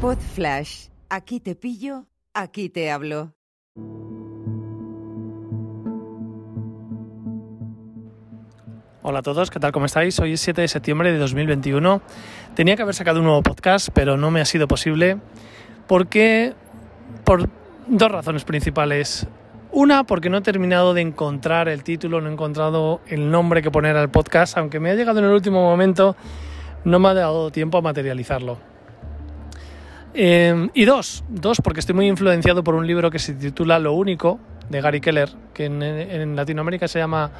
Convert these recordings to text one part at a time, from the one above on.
Pod Flash. Aquí te pillo, aquí te hablo. Hola a todos, ¿qué tal? ¿Cómo estáis? Hoy es 7 de septiembre de 2021. Tenía que haber sacado un nuevo podcast, pero no me ha sido posible porque por dos razones principales. Una, porque no he terminado de encontrar el título, no he encontrado el nombre que poner al podcast, aunque me ha llegado en el último momento, no me ha dado tiempo a materializarlo. Eh, y dos, dos, porque estoy muy influenciado por un libro que se titula Lo Único, de Gary Keller, que en, en Latinoamérica se llama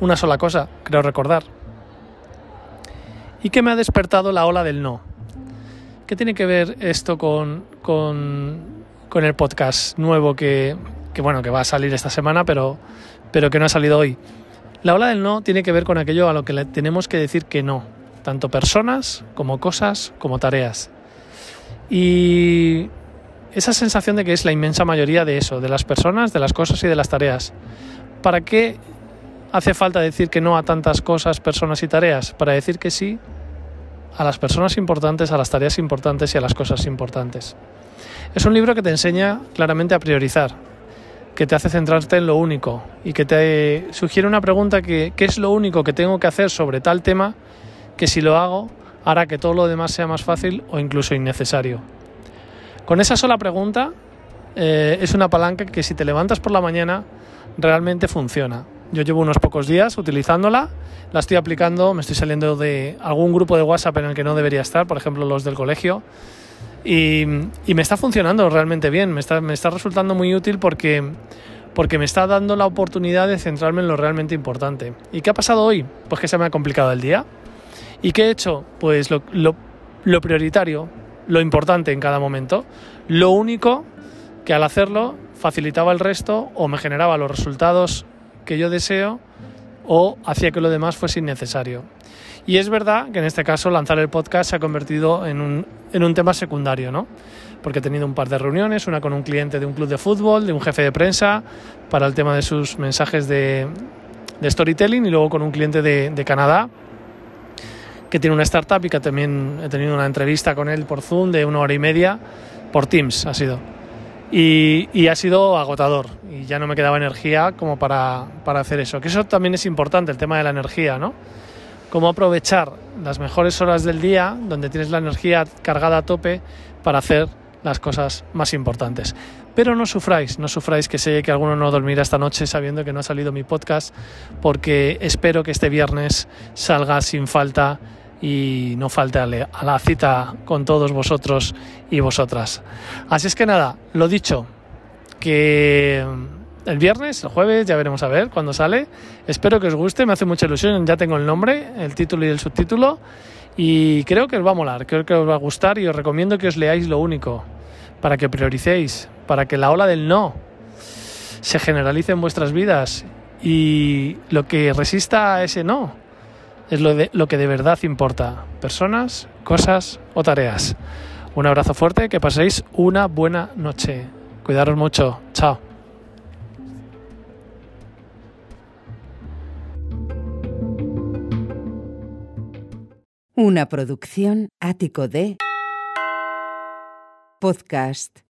Una sola cosa, creo recordar. Y que me ha despertado la ola del no. ¿Qué tiene que ver esto con, con, con el podcast nuevo que, que, bueno, que va a salir esta semana, pero, pero que no ha salido hoy? La ola del no tiene que ver con aquello a lo que le tenemos que decir que no, tanto personas como cosas como tareas. Y esa sensación de que es la inmensa mayoría de eso, de las personas, de las cosas y de las tareas. ¿Para qué hace falta decir que no a tantas cosas, personas y tareas? Para decir que sí a las personas importantes, a las tareas importantes y a las cosas importantes. Es un libro que te enseña claramente a priorizar, que te hace centrarte en lo único y que te sugiere una pregunta que ¿qué es lo único que tengo que hacer sobre tal tema que si lo hago hará que todo lo demás sea más fácil o incluso innecesario. Con esa sola pregunta eh, es una palanca que si te levantas por la mañana realmente funciona. Yo llevo unos pocos días utilizándola, la estoy aplicando, me estoy saliendo de algún grupo de WhatsApp en el que no debería estar, por ejemplo los del colegio, y, me está funcionando realmente bien, me está, me está resultando muy útil porque, porque me está dando la oportunidad de centrarme en lo realmente importante. ¿Y qué ha pasado hoy? Pues que se me ha complicado el día. ¿Y qué he hecho? Pues lo, lo, prioritario, lo importante en cada momento. Lo único que al hacerlo facilitaba el resto o me generaba los resultados que yo deseo o hacía que lo demás fuese innecesario. Y es verdad que en este caso lanzar el podcast se ha convertido en un, en un tema secundario, ¿no? Porque he tenido un par de reuniones, una con un cliente de un club de fútbol, de un jefe de prensa, para el tema de sus mensajes de, de storytelling, y luego con un cliente de, de Canadá, que tiene una startup y que también he tenido una entrevista con él por Zoom de una hora y media, por Teams ha sido. Y, y, ha sido agotador y ya no me quedaba energía como para, para, hacer eso. Que eso también es importante, el tema de la energía, ¿no? Cómo aprovechar las mejores horas del día, donde tienes la energía cargada a tope, para hacer las cosas más importantes. Pero no sufráis, no sufráis que sé que alguno no dormirá esta noche sabiendo que no ha salido mi podcast, porque espero que este viernes salga sin falta y no falte a la cita con todos vosotros y vosotras. Así es que nada, lo dicho, que el viernes, el jueves, ya veremos a ver cuándo sale. Espero que os guste, me hace mucha ilusión, ya tengo el nombre, el título y el subtítulo y creo que os va a molar, creo que os va a gustar y os recomiendo que os leáis lo único, para que prioricéis, para que la ola del no se generalice en vuestras vidas y lo que resista a ese no es lo, de, lo que de verdad importa. Personas, cosas o tareas. Un abrazo fuerte, que paséis una buena noche. Cuidaros mucho. Chao. Una producción ático de podcast